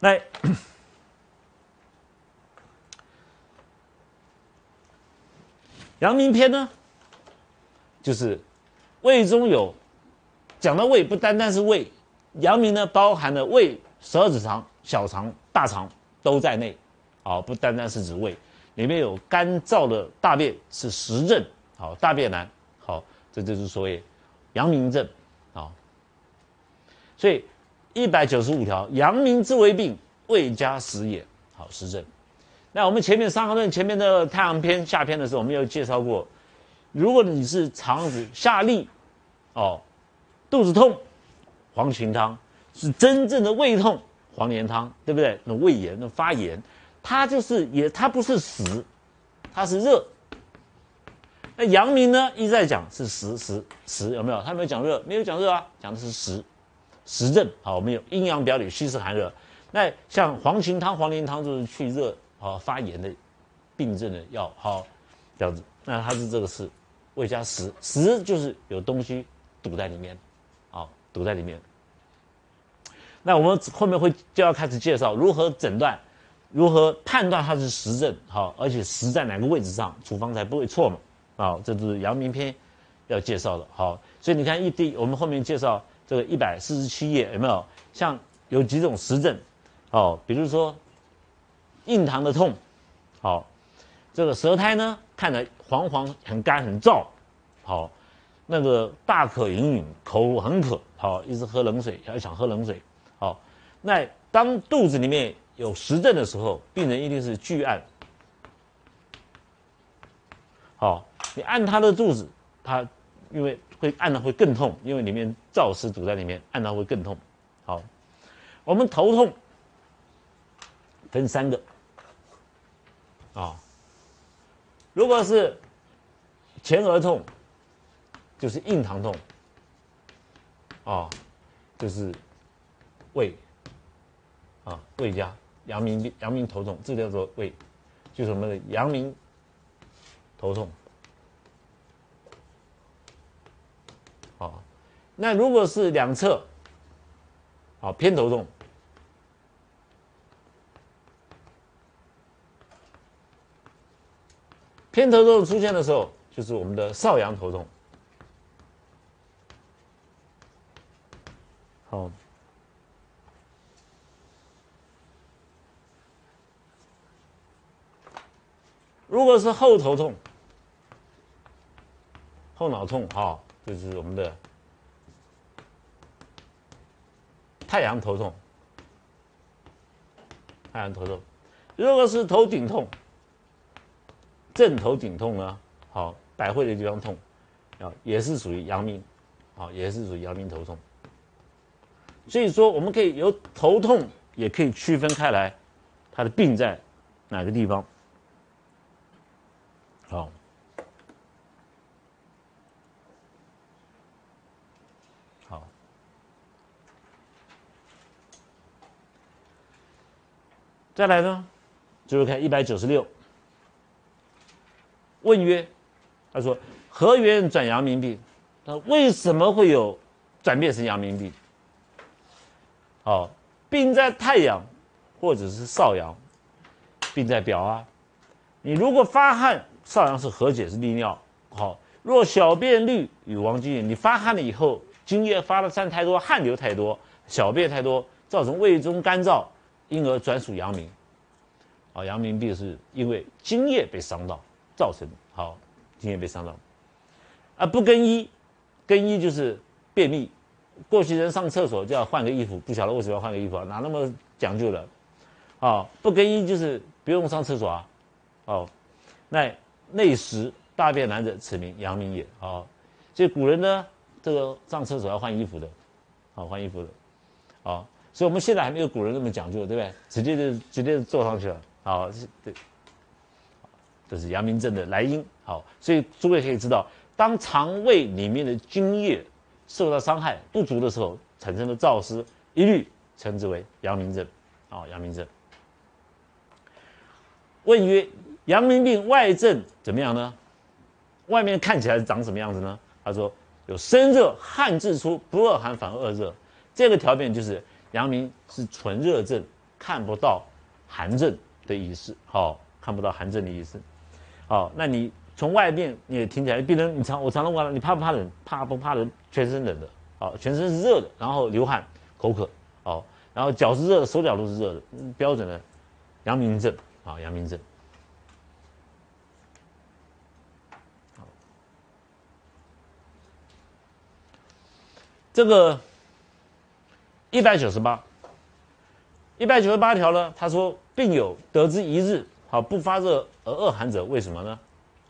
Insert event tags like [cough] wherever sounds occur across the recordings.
那 [coughs] 阳明篇呢，就是胃中有讲到胃，不单单是胃，阳明呢包含了胃、十二指肠、小肠、大肠都在内，啊，不单单是指胃，里面有干燥的大便是实症，好，大便难，好，这就是所谓阳明症，啊，所以一百九十五条，阳明之为病，胃加食也，好，实症。那我们前面《伤寒论》前面的太阳篇下篇的时候，我们有介绍过，如果你是肠子下痢，哦，肚子痛，黄芩汤是真正的胃痛，黄连汤，对不对？那胃炎、那发炎，它就是也它不是实，它是热。那阳明呢，一直在讲是实实实，有没有？他没有讲热，没有讲热啊，讲的是实实症。好，我们有阴阳表里，虚实寒热。那像黄芩汤、黄连汤就是去热。好发炎的病症的药，好这样子，那它是这个是胃加食，食就是有东西堵在里面，好堵在里面。那我们后面会就要开始介绍如何诊断，如何判断它是实症，好，而且实在哪个位置上，处方才不会错嘛，啊，这是阳明篇要介绍的，好，所以你看一第我们后面介绍这个一百四十七页有没有？像有几种实症，哦，比如说。印堂的痛，好，这个舌苔呢，看着黄黄很干很燥，好，那个大渴隐隐，口很渴，好，一直喝冷水，要想喝冷水，好，那当肚子里面有实症的时候，病人一定是拒按，好，你按他的肚子，他因为会按的会更痛，因为里面燥湿堵在里面，按到会更痛，好，我们头痛。分三个啊，如果是前额痛，就是硬疼痛啊，就是胃啊胃加阳明阳明头痛，这叫做胃，就是我们的阳明头痛。好，那如果是两侧，好偏头痛。偏头痛出现的时候，就是我们的少阳头痛。好，如果是后头痛、后脑痛，哈，就是我们的太阳头痛。太阳头痛，如果是头顶痛。正头顶痛呢，好，百会的地方痛，啊，也是属于阳明，好，也是属于阳明头痛。所以说，我们可以由头痛也可以区分开来，它的病在哪个地方。好，好，再来呢，就是看一百九十六。问曰：“他说何缘转阳明病？他为什么会有转变成阳明病？哦，病在太阳或者是少阳，病在表啊。你如果发汗，少阳是和解是利尿，好。若小便绿与王精液，你发汗了以后，精液发的散太多，汗流太多，小便太多，造成胃中干燥，因而转属阳明。啊，阳明病是因为津液被伤到。”造成好，津液被伤到，啊，不更衣，更衣就是便秘。过去人上厕所就要换个衣服，不晓得为什么要换个衣服啊？哪那么讲究的？啊，不更衣就是不用上厕所啊。哦，那内食大便难者，此名阳明也。啊，所以古人呢，这个上厕所要换衣服的，好换衣服的，啊，所以我们现在还没有古人那么讲究，对不对？直接就直接就坐上去了，好，对。这是阳明症的来因，好，所以诸位可以知道，当肠胃里面的津液受到伤害不足的时候，产生的燥湿，一律称之为阳明症，啊，阳明症。问曰：阳明病外症怎么样呢？外面看起来是长什么样子呢？他说有身热，汗自出，不恶寒反而恶热，这个条件就是阳明是纯热症，看不到寒症的意思，好，看不到寒症的意思，好，那你从外面你也听起来，病人你常我常常问了，你怕不怕冷？怕不怕冷？全身冷的，好，全身是热的，然后流汗、口渴，好，然后脚是热的，手脚都是热的，标准的阳明症，啊，阳明症。这个一百九十八，一百九十八条呢？他说，病有得之一日，好不发热而恶寒者，为什么呢？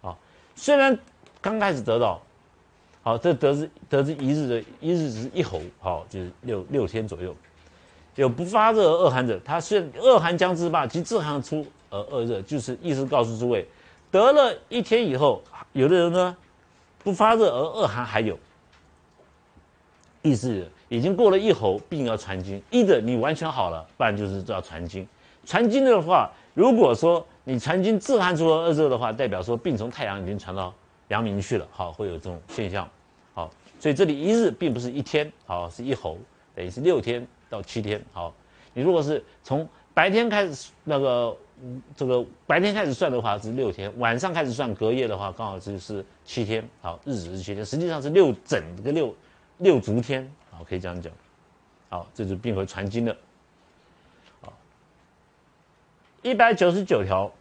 啊，虽然刚开始得到，好，这得之得之一日的一日是一候，好，就是六六天左右，有不发热而恶寒者，他虽然恶寒将至罢，即自寒出而恶热，就是意思告诉诸位，得了一天以后，有的人呢不发热而恶寒还有。意思已经过了一候，病要传经，一的你完全好了，不然就是要传经。传经的话，如果说你传经自汗出了恶热的话，代表说病从太阳已经传到阳明去了，好，会有这种现象，好，所以这里一日并不是一天，好，是一候，等于是六天到七天，好，你如果是从白天开始那个这个白天开始算的话是六天，晚上开始算隔夜的话刚好就是七天，好，日子是七天，实际上是六整个六。六足天，我，可以这样讲，好，这是病和传经的，好，一百九十九条，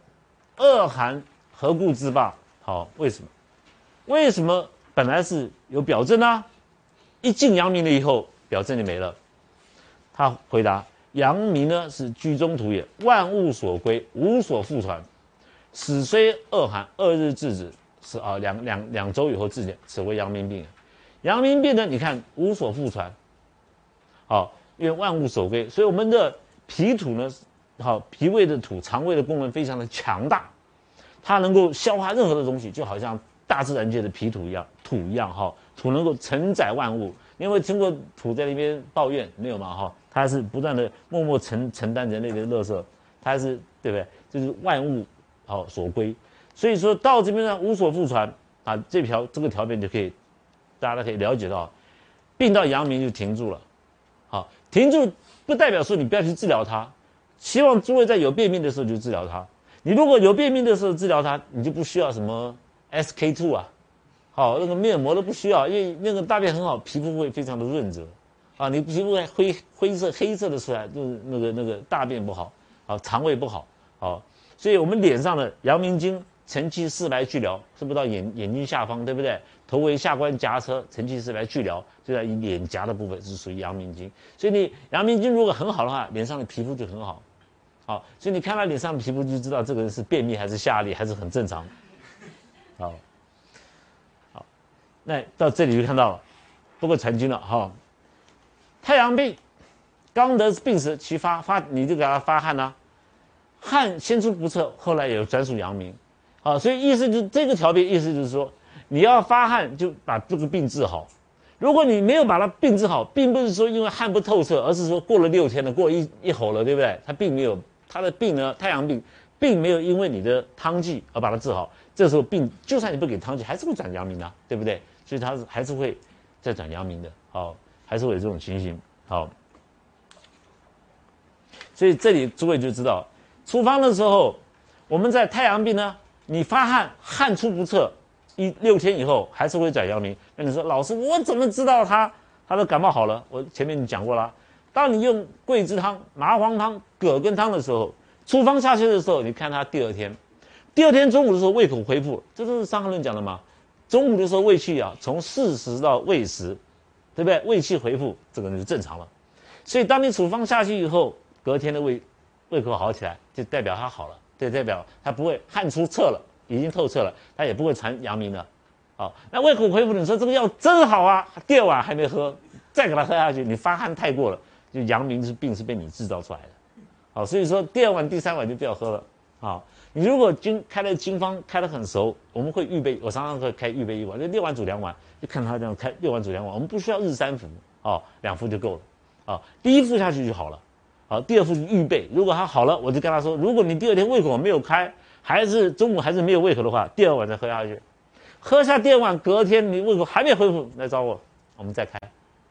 恶寒何故自罢？好，为什么？为什么本来是有表证呢？一进阳明了以后，表证就没了。他回答：阳明呢是居中土也，万物所归，无所复传。死虽恶寒，二日治之，是啊，两两两周以后治减，此为阳明病。阳明病呢？你看无所复传，好，因为万物所归，所以我们的脾土呢，好，脾胃的土、肠胃的功能非常的强大，它能够消化任何的东西，就好像大自然界的脾土一样，土一样，哈，土能够承载万物。你有没有听过土在那边抱怨？没有嘛，哈，它是不断的默默承承担人类的乐色，它是对不对？就是万物好所归。所以说到这边呢，无所复传啊，这条这个条件就可以。大家都可以了解到，病到阳明就停住了，好，停住不代表说你不要去治疗它，希望诸位在有便秘的时候就治疗它。你如果有便秘的时候治疗它，你就不需要什么 SK two 啊，好，那个面膜都不需要，因为那个大便很好，皮肤会非常的润泽，啊，你皮肤灰灰色黑色的出来就是那个那个大便不好，啊，肠胃不好，好，所以我们脸上的阳明经。承气四白去疗，是不是到眼眼睛下方，对不对？头为下关夹车，承气四白去疗，就在脸颊的部分是属于阳明经。所以你阳明经如果很好的话，脸上的皮肤就很好。好，所以你看他脸上的皮肤就知道这个人是便秘还是下痢，还是很正常。好，好，那到这里就看到了，不过传经了哈。太阳病，刚得病时其发发，你就给他发汗呐，汗先出不测，后来有专属阳明。好，所以意思就这个条件，意思就是说，你要发汗就把这个病治好。如果你没有把它病治好，并不是说因为汗不透彻，而是说过了六天了，过一一吼了，对不对？他并没有他的病呢，太阳病，并没有因为你的汤剂而把它治好。这时候病，就算你不给汤剂，还是会转阳明的，对不对？所以它是还是会再转阳明的。好，还是会有这种情形。好，所以这里诸位就知道，处方的时候，我们在太阳病呢。你发汗，汗出不测，一六天以后还是会转阳明。那你说，老师，我怎么知道他他的感冒好了？我前面你讲过了，当你用桂枝汤、麻黄汤、葛根汤的时候，处方下去的时候，你看他第二天，第二天中午的时候胃口恢复，这都是《伤寒论》讲的嘛。中午的时候胃气啊，从四时到胃时，对不对？胃气恢复，这个就正常了。所以当你处方下去以后，隔天的胃胃口好起来，就代表他好了。这代表他不会汗出彻了，已经透彻了，他也不会传阳明了。好，那胃口恢复，你说这个药真好啊！第二碗还没喝，再给他喝下去，你发汗太过了，就阳明是病是被你制造出来的。好，所以说第二碗、第三碗就不要喝了。好，你如果经开的经方开的很熟，我们会预备，我常常会开预备一碗，就六碗煮两碗，就看他这样开六碗煮两碗，我们不需要日三服，哦，两服就够了。啊，第一服下去就好了。好，第二副预备。如果他好了，我就跟他说：如果你第二天胃口没有开，还是中午还是没有胃口的话，第二碗再喝下去。喝下第二碗，隔天你胃口还没恢复，来找我，我们再开。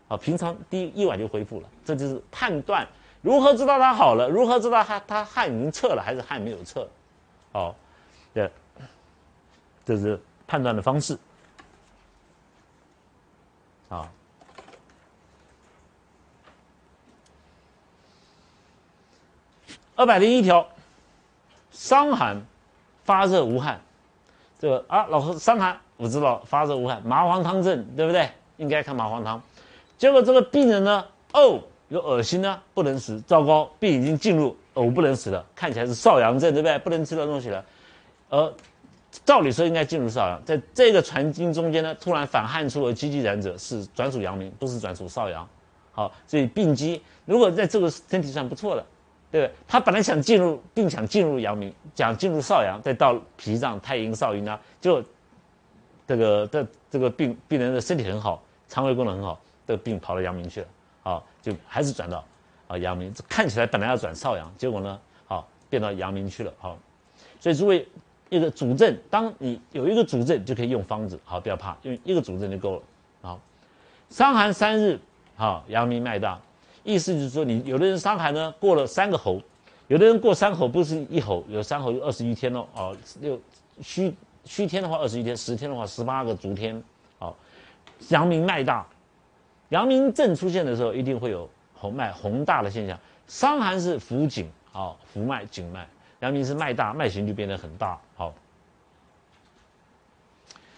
好，平常第一碗就恢复了。这就是判断如何知道他好了？如何知道他他汗已经撤了还是汗没有撤？哦，这，这是判断的方式。啊，二百零一条，伤寒发热无汗，这个啊，老师伤寒我知道发热无汗，麻黄汤症对不对？应该看麻黄汤。结果这个病人呢，呕有恶心呢，不能食，糟糕，病已经进入呕不能食了，看起来是少阳症对不对？不能吃的东西了，而。照理说应该进入少阳，在这个传经中间呢，突然反汗出了积极染者，是转属阳明，不是转属少阳。好，所以病机如果在这个身体上不错的，对？他本来想进入，并想进入阳明，想进入少阳，再到脾脏太阴少阴啊，就这个这这个病病人的身体很好，肠胃功能很好，这个病跑到阳明去了，好，就还是转到啊阳明。看起来本来要转少阳，结果呢，好变到阳明去了，好，所以诸位。一个主症，当你有一个主症，就可以用方子，好，不要怕，用一个主症就够了。好，伤寒三日，好，阳明脉大，意思就是说，你有的人伤寒呢，过了三个候，有的人过三候不是一候，有三候有二十一天哦，哦，六虚虚天的话二十一天，十天的话十八个足天，好，阳明脉大，阳明症出现的时候，一定会有红脉红大的现象。伤寒是浮颈，啊，浮脉颈脉。阳明是脉大，脉形就变得很大。好，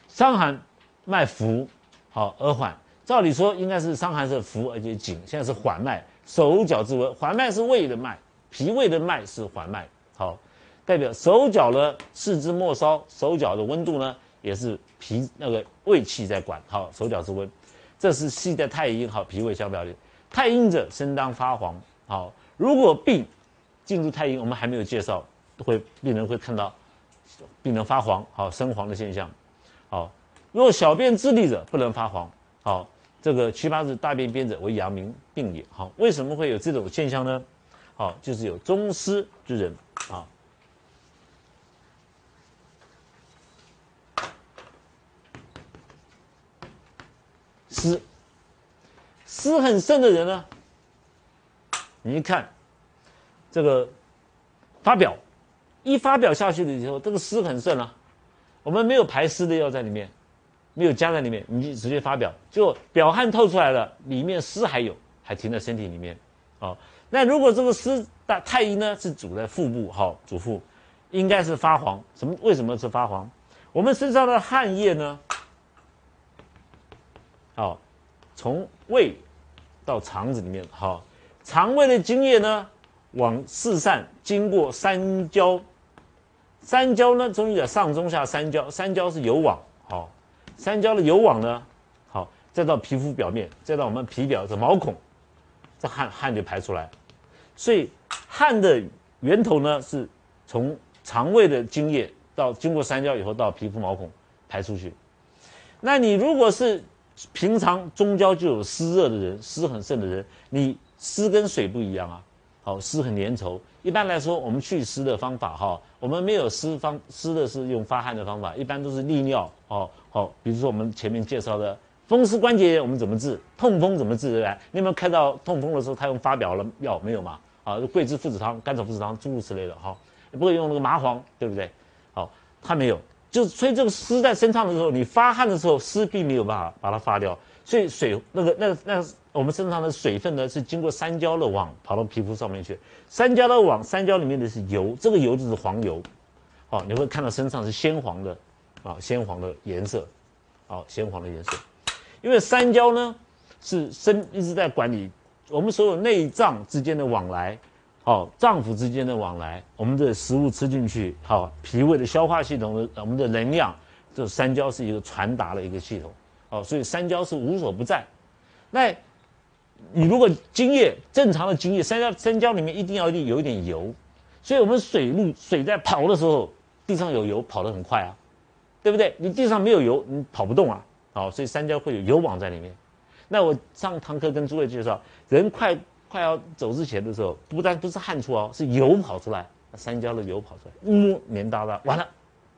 伤寒脉浮，好而缓。照理说应该是伤寒是浮而且紧，现在是缓脉，手脚之温。缓脉是胃的脉，脾胃的脉是缓脉。好，代表手脚呢四肢末梢，手脚的温度呢也是脾那个胃气在管。好，手脚之温，这是系在太阴好脾胃相表里。太阴者身当发黄。好，如果病进入太阴，我们还没有介绍。会病人会看到病人发黄，好生黄的现象，好。若小便自利者不能发黄，好。这个七八日大便边者为阳明病也，好。为什么会有这种现象呢？好，就是有中湿之人，啊，湿湿很盛的人呢，你一看这个发表。一发表下去的时候，这个湿很盛啊，我们没有排湿的药在里面，没有加在里面，你就直接发表，就表汗透出来了，里面湿还有，还停在身体里面，哦，那如果这个湿大太阴呢是主在腹部，好，主腹，应该是发黄，什么？为什么是发黄？我们身上的汗液呢，好，从胃到肠子里面，好，肠胃的津液呢往四散，经过三焦。三焦呢，中医的上中下三焦，三焦是有网，好，三焦的有网呢，好，再到皮肤表面，再到我们皮表的毛孔，这汗汗就排出来，所以汗的源头呢是从肠胃的津液到经过三焦以后到皮肤毛孔排出去，那你如果是平常中焦就有湿热的人，湿很盛的人，你湿跟水不一样啊。好，湿很粘稠。一般来说，我们祛湿的方法，哈，我们没有湿方湿的是用发汗的方法，一般都是利尿。哦，好，比如说我们前面介绍的风湿关节炎，我们怎么治？痛风怎么治？对不对？你有没有看到痛风的时候，他用发表了药没有嘛？啊，桂枝附子汤、甘草附子汤诸如此类的，哈，你不会用那个麻黄，对不对？好，他没有，就是所以这个湿在身上的时候，你发汗的时候，湿并没有办法把它发掉，所以水那个那那。我们身上的水分呢，是经过三焦的网跑到皮肤上面去。三焦的网，三焦里面的是油，这个油就是黄油。好，你会看到身上是鲜黄的，啊，鲜黄的颜色，好，鲜黄的颜色。因为三焦呢，是身一直在管理我们所有内脏之间的往来，好，脏腑之间的往来，我们的食物吃进去，好，脾胃的消化系统的我们的能量，这三焦是一个传达的一个系统，好，所以三焦是无所不在。那你如果精液正常的精液，三焦三焦里面一定要一定有一点油，所以我们水路水在跑的时候，地上有油跑得很快啊，对不对？你地上没有油，你跑不动啊，好，所以三焦会有油网在里面。那我上堂课跟诸位介绍，人快快要走之前的时候，不但不是汗出哦，是油跑出来，三焦的油跑出来，嗯，黏哒哒，完了，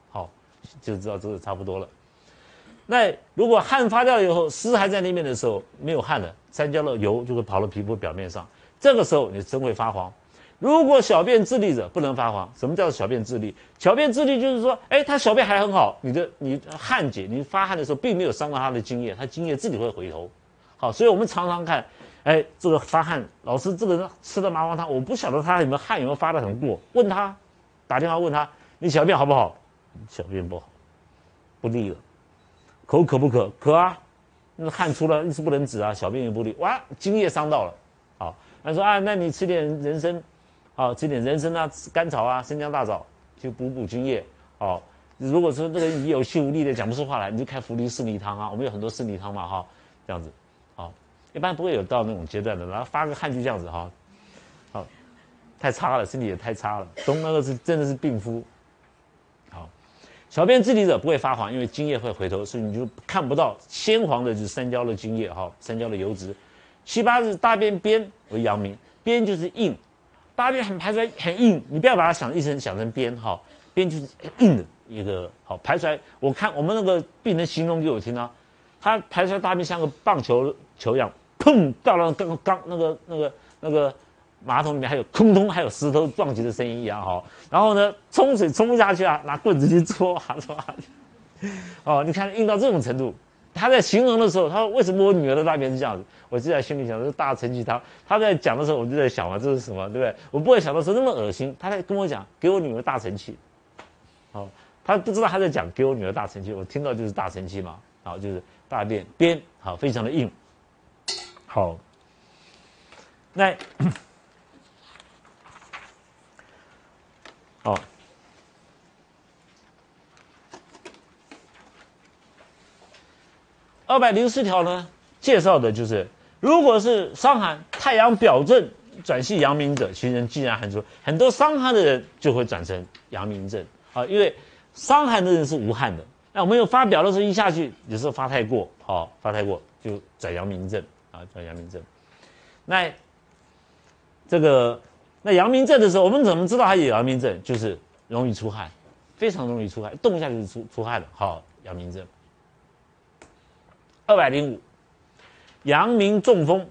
好，就知道这个差不多了。那如果汗发掉以后，湿还在那边的时候，没有汗了，三焦的油就会跑到皮肤表面上，这个时候你真会发黄。如果小便自利者不能发黄，什么叫做小便自利？小便自利就是说，哎，他小便还很好，你的你汗解，你发汗的时候并没有伤到他的精液，他精液自己会回头。好，所以我们常常看，哎，这个发汗，老师这个人吃的麻黄汤，我不晓得他有没有汗有没有发的很过，问他，打电话问他，你小便好不好？小便不好，不利了。口渴不渴？渴啊，那汗出了一直不能止啊，小便也不利，哇，精液伤到了。好，他说啊，那你吃点人参，好，吃点人参啊，甘草啊，生姜大枣，去补补精液。好，如果说这个你有气无力的讲不出话来，你就开茯苓四逆汤啊，我们有很多四逆汤嘛，哈，这样子。一般不会有到那种阶段的，然后发个汗就这样子哈，好，太差了，身体也太差了。中那个是真的是病夫。好，小便自利者不会发黄，因为精液会回头，所以你就看不到鲜黄的，就是三焦的精液哈，三焦的油脂。七八日大便边为阳明，边就是硬，大便很排出来很硬，你不要把它想一成想成边哈，边就是硬的一个好排出来。我看我们那个病人形容给我听啊，他排出来大便像个棒球球一样。砰！到了刚刚那个那个那个马桶里面，还有空通，还有石头撞击的声音一样哈。然后呢，冲水冲不下去啊，拿棍子去戳啊戳啊。哦，你看硬到这种程度。他在形容的时候，他说：“为什么我女儿的大便是这样子？”我就在心里想：“这是大承气汤。”他在讲的时候，我就在想嘛，这是什么，对不对？我不会想到说那么恶心。他在跟我讲：“给我女儿大承气。”好，他不知道他在讲给我女儿大承气，我听到就是大承气嘛。好，就是大便边好，非常的硬。好，那二百零四条呢，介绍的就是，如果是伤寒，太阳表症转系阳明者，其人既然寒出，很多伤寒的人就会转成阳明症啊，因为伤寒的人是无汗的，那我们有发表的时候一下去，有时候发太过，好发太过就转阳明症。啊，转阳明症。那这个那阳明症的时候，我们怎么知道他有阳明症？就是容易出汗，非常容易出汗，动一下就是出出汗了。好，阳明症。二百零五，阳明中风，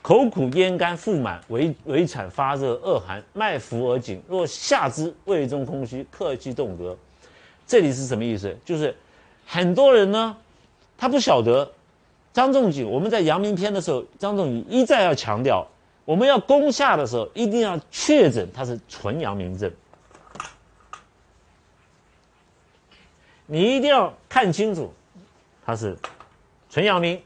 口苦咽干腹满，微微喘发热恶寒，脉浮而紧。若下肢胃中空虚，客气动膈。这里是什么意思？就是很多人呢，他不晓得。张仲景，我们在阳明篇的时候，张仲景一再要强调，我们要攻下的时候，一定要确诊他是纯阳明症。你一定要看清楚，他是纯阳明。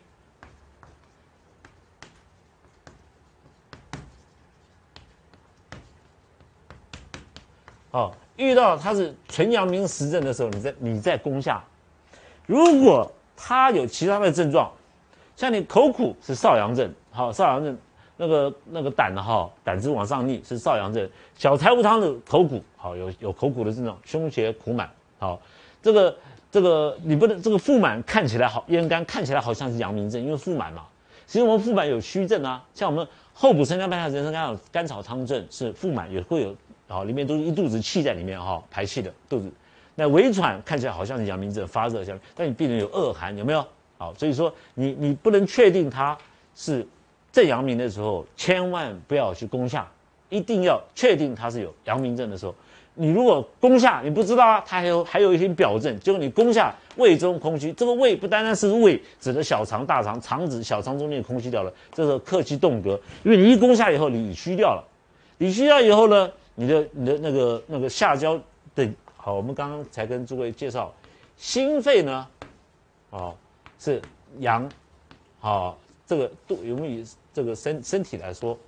哦，遇到它是纯阳明实症的时候，你在你在攻下。如果他有其他的症状，像你口苦是少阳症，好，少阳症那个那个胆的哈，胆汁往上逆是少阳症。小柴胡汤的口苦，好，有有口苦的症状，胸胁苦满，好，这个这个你不能这个腹满看起来好，咽干看起来好像是阳明症，因为腹满嘛。其实我们腹满有虚症啊，像我们后补生姜半夏人参甘草甘草汤症是腹满也会有，好，里面都是一肚子气在里面哈，排气的肚子。那微喘看起来好像是阳明症发热像，但你病人有恶寒有没有？好，所以说你你不能确定他是正阳明的时候，千万不要去攻下，一定要确定他是有阳明症的时候。你如果攻下，你不知道啊，他还有还有一些表症，就是你攻下胃中空虚，这个胃不单单是胃，指的小肠、大肠、肠子、小肠中间空虚掉了，这是客气动膈，因为你一攻下以后，你虚掉了，你虚掉以后呢，你的你的那个那个下焦的，好，我们刚刚才跟诸位介绍，心肺呢，啊。是阳，好，这个肚，我们以这个身身体来说，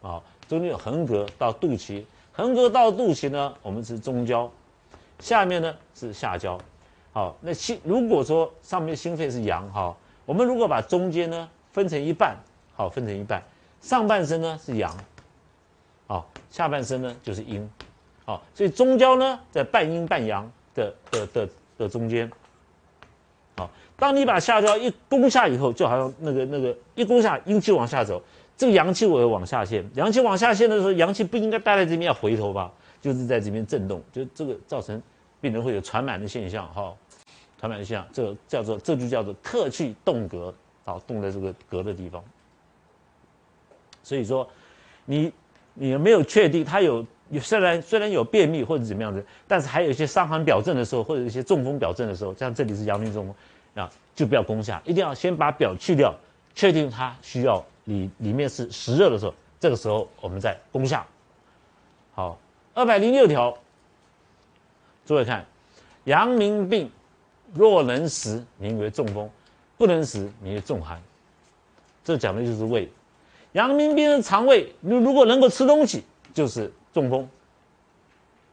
啊，中间有横膈到肚脐，横膈到肚脐呢，我们是中焦，下面呢是下焦，好，那心如果说上面心肺是阳，哈，我们如果把中间呢分成一半，好，分成一半，上半身呢是阳，好，下半身呢就是阴，好，所以中焦呢在半阴半阳的的的的中间。好当你把下焦一攻下以后，就好像那个那个一攻下，阴气往下走，这个阳气我会往下陷。阳气往下陷的时候，阳气不应该待在这边要回头吧？就是在这边震动，就这个造成病人会有传满的现象哈。传满的现象，这个叫做这就叫做客气动膈，啊，动在这个膈的地方。所以说，你你没有确定他有虽然虽然有便秘或者怎么样子，但是还有一些伤寒表症的时候，或者一些中风表症的时候，像这里是阳明中风啊，就不要攻下，一定要先把表去掉，确定他需要里里面是实热的时候，这个时候我们再攻下。好，二百零六条，诸位看，阳明病若能食，名为中风；不能食，名为重寒。这讲的就是胃。阳明病的肠胃，如如果能够吃东西，就是中风。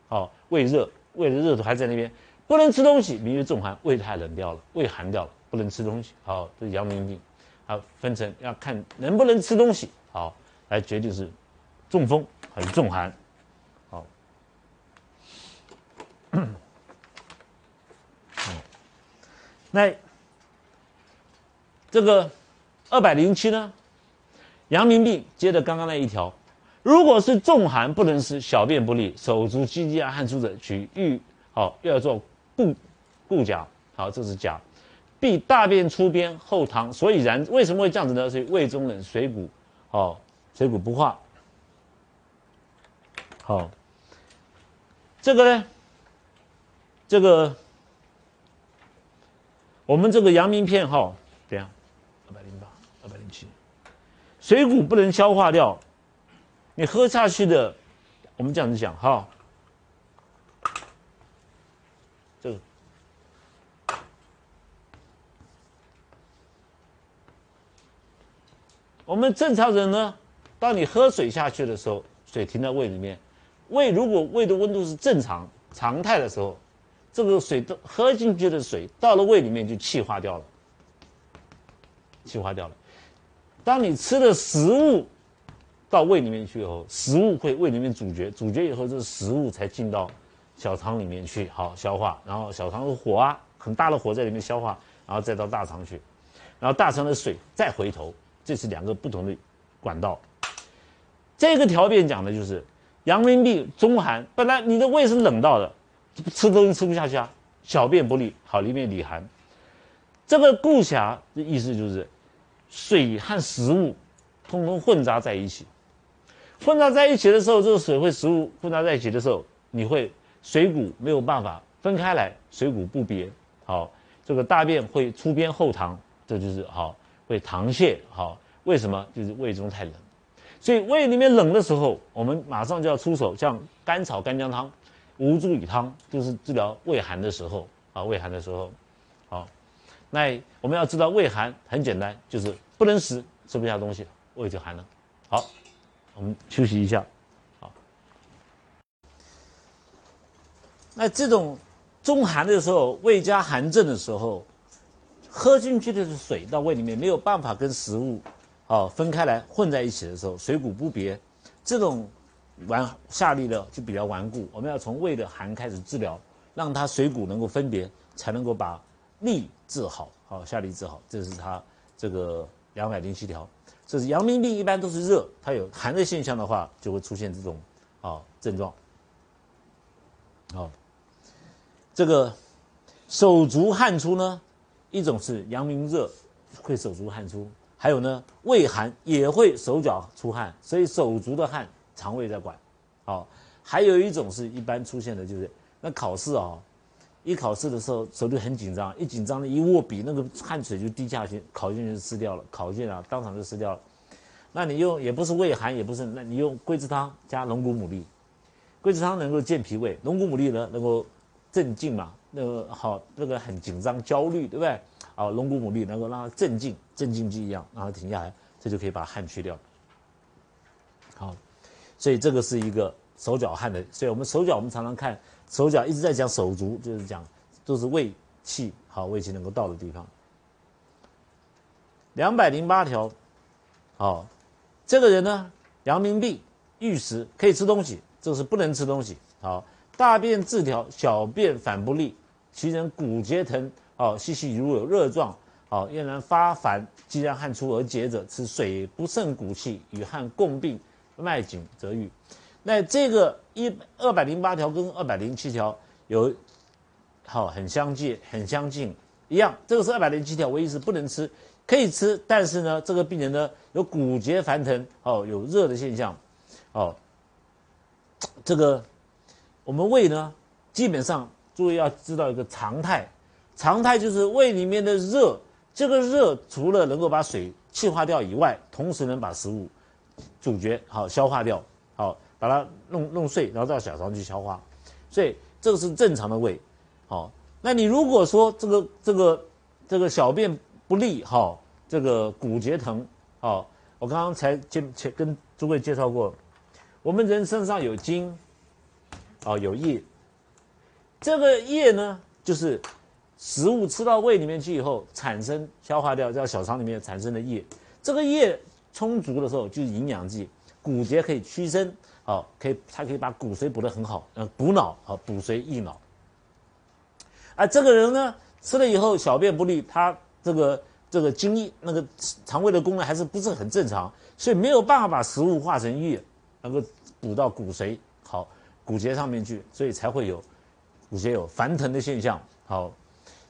好，胃热，胃的热度还在那边，不能吃东西，名为重寒，胃太冷掉了，胃寒掉了，不能吃东西。好，这是阳明病。好，分成要看能不能吃东西，好来决定是中风还是重寒。好，[coughs] 那这个二百零七呢？阳明病接着刚刚那一条，如果是重寒不能食，小便不利，手足积积啊汗出者，取玉好又要做固固甲，好这是甲，必大便出边后溏，所以然为什么会这样子呢？所以胃中冷，水谷好水谷不化，好这个呢，这个我们这个阳明片哈，怎样？二百零八，二百零七。水谷不能消化掉，你喝下去的，我们这样子讲哈，我们正常人呢，当你喝水下去的时候，水停在胃里面，胃如果胃的温度是正常常态的时候，这个水都喝进去的水到了胃里面就气化掉了，气化掉了。当你吃的食物到胃里面去以后，食物会胃里面咀嚼，咀嚼以后，这食物才进到小肠里面去，好消化。然后小肠的火啊，很大的火在里面消化，然后再到大肠去，然后大肠的水再回头，这是两个不同的管道。这个条件讲的就是阳明病中寒，本来你的胃是冷到的，吃东西吃不下去啊，小便不利，好里面里寒。这个固侠的意思就是。水和食物通通混杂在一起，混杂在一起的时候，这个水会食物混杂在一起的时候，你会水谷没有办法分开来，水谷不别，好，这个大便会出边后溏，这就是好会溏泻，好，为什么？就是胃中太冷，所以胃里面冷的时候，我们马上就要出手，像甘草干姜汤、吴茱萸汤，就是治疗胃寒的时候啊，胃寒的时候，好。那我们要知道胃寒很简单，就是不能食，吃不下东西，胃就寒了。好，我们休息一下。好，那这种中寒的时候，胃加寒症的时候，喝进去的是水到胃里面没有办法跟食物，哦分开来混在一起的时候，水谷不别，这种顽下利的就比较顽固。我们要从胃的寒开始治疗，让它水谷能够分别，才能够把。利治好，好下利治好，这是他这个两百零七条。这是阳明病，一般都是热，它有寒的现象的话，就会出现这种啊症状。好，这个手足汗出呢，一种是阳明热会手足汗出，还有呢胃寒也会手脚出汗，所以手足的汗肠胃在管。好，还有一种是一般出现的就是那考试啊。一考试的时候手就很紧张，一紧张的一握笔，那个汗水就滴下去，考卷就撕掉了，考卷啊当场就撕掉了。那你用也不是胃寒，也不是，那你用桂枝汤加龙骨牡蛎，桂枝汤能够健脾胃，龙骨牡蛎呢能够镇静嘛，那个好那个很紧张焦虑，对不对？啊，龙骨牡蛎能够让它镇静，镇静剂一样，让它停下来，这就可以把汗去掉。好，所以这个是一个手脚汗的，所以我们手脚我们常常看。手脚一直在讲手足，就是讲都是胃气好，胃气能够到的地方。两百零八条，好，这个人呢，阳明病，欲食可以吃东西，这是不能吃东西。好，大便自调，小便反不利，其人骨节疼，哦，细细如有热状，哦，咽然发烦，既然汗出而结者，此水不胜骨气，与汗共病，脉紧则愈。那这个一二百零八条跟二百零七条有好很相近，很相近一样。这个是二百零七条，唯一是不能吃，可以吃，但是呢，这个病人呢有骨节烦疼，哦，有热的现象。哦，这个我们胃呢，基本上注意要知道一个常态，常态就是胃里面的热，这个热除了能够把水气化掉以外，同时能把食物咀嚼好消化掉，好把它弄弄碎，然后到小肠去消化，所以这个是正常的胃，好，那你如果说这个这个这个小便不利，哈，这个骨节疼，好，我刚刚才介介跟诸位介绍过。我们人身上有精，哦，有液。这个液呢，就是食物吃到胃里面去以后，产生消化掉，在小肠里面产生的液。这个液充足的时候，就是营养剂，骨节可以屈伸，好，可以它可以把骨髓补得很好，呃，补脑，啊，补髓益脑。而这个人呢，吃了以后小便不利，他这个这个精液那个肠胃的功能还是不是很正常，所以没有办法把食物化成液，能够。补到骨髓好骨节上面去，所以才会有骨节有翻腾的现象。好，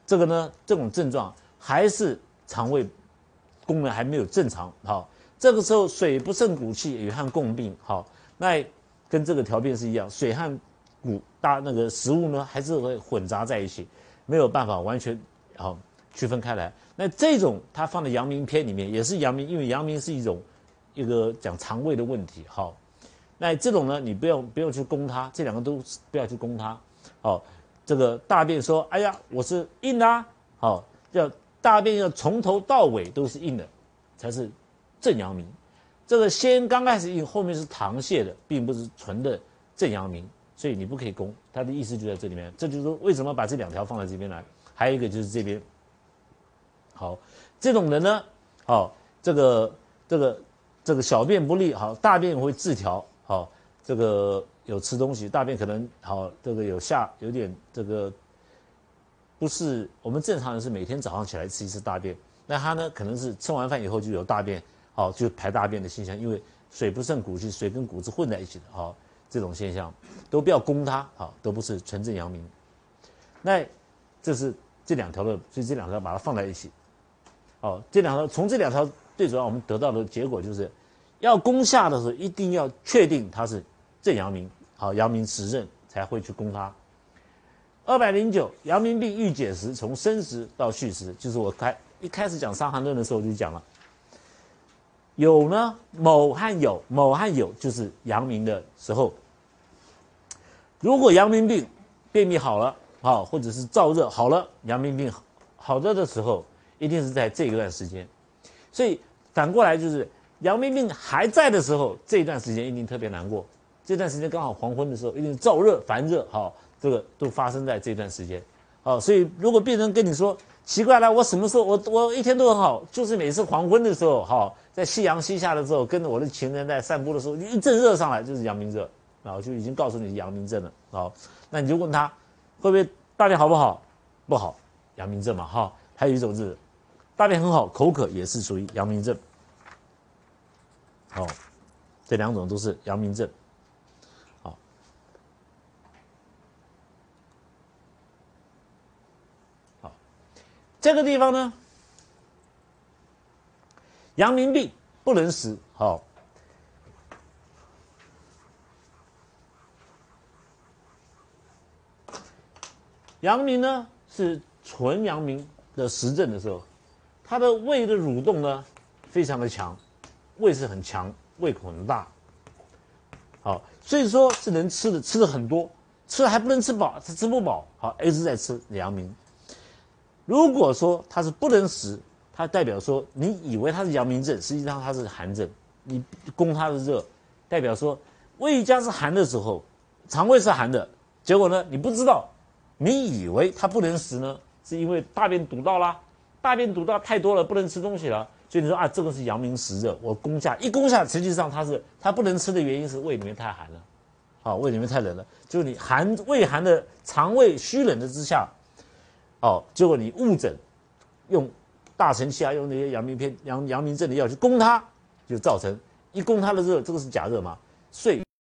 这个呢，这种症状还是肠胃功能还没有正常。好，这个时候水不胜骨气，与汗共病。好，那跟这个条件是一样，水和骨大那个食物呢，还是会混杂在一起，没有办法完全好区分开来。那这种它放在阳明篇里面，也是阳明，因为阳明是一种一个讲肠胃的问题。好。那这种呢，你不用不用去攻它，这两个都不要去攻它。好，这个大便说：“哎呀，我是硬的。”好，要大便要从头到尾都是硬的，才是正阳明。这个先刚开始硬，后面是溏泻的，并不是纯的正阳明，所以你不可以攻。他的意思就在这里面，这就是为什么把这两条放在这边来。还有一个就是这边，好，这种人呢，好，这个这个这个小便不利，好，大便会自调。好，这个有吃东西，大便可能好，这个有下有点这个，不是我们正常人是每天早上起来吃一次大便，那他呢可能是吃完饭以后就有大便，好就排大便的现象，因为水不胜骨气，水跟骨子混在一起的，好这种现象都不要攻它，好都不是纯正阳明。那这是这两条的，所以这两条把它放在一起，好这两条从这两条最主要我们得到的结果就是。要攻下的时候，一定要确定它是正阳明，好，阳明实证才会去攻它。二百零九，阳明病欲解时，从生时到续时，就是我开一开始讲《伤寒论》的时候就讲了。有呢，某和有，某和有就是阳明的时候。如果阳明病便秘好了，好，或者是燥热好了，阳明病好热的时候，一定是在这一段时间。所以反过来就是。阳明病还在的时候，这一段时间一定特别难过。这段时间刚好黄昏的时候，一定燥热烦热，好，这个都发生在这段时间，好，所以如果病人跟你说奇怪了，我什么时候我我一天都很好，就是每次黄昏的时候，好，在夕阳西下的时候，跟着我的情人在散步的时候，一阵热上来，就是阳明热，然后就已经告诉你阳明症了，好，那你就问他会不会大便好不好？不好，阳明症嘛，哈，还有一种是大便很好，口渴也是属于阳明症。哦，这两种都是阳明症。这个地方呢，阳明病不能食。好，阳明呢是纯阳明的实证的时候，它的胃的蠕动呢非常的强。胃是很强，胃口很大，好，所以说是能吃的，吃的很多，吃了还不能吃饱，是吃不饱，好，一直在吃阳明。如果说他是不能食，它代表说你以为他是阳明症，实际上他是寒症，你攻他的热，代表说胃家是寒的时候，肠胃是寒的，结果呢你不知道，你以为他不能食呢，是因为大便堵到啦，大便堵到太多了，不能吃东西了。所以你说啊，这个是阳明实热，我攻下一攻下，实际上它是它不能吃的原因是胃里面太寒了，好，胃里面太冷了，就是你寒胃寒的肠胃虚冷的之下，哦，结果你误诊，用大承气啊，用那些阳明片阳阳明症的药去攻它，就造成一攻它的热，这个是假热嘛，遂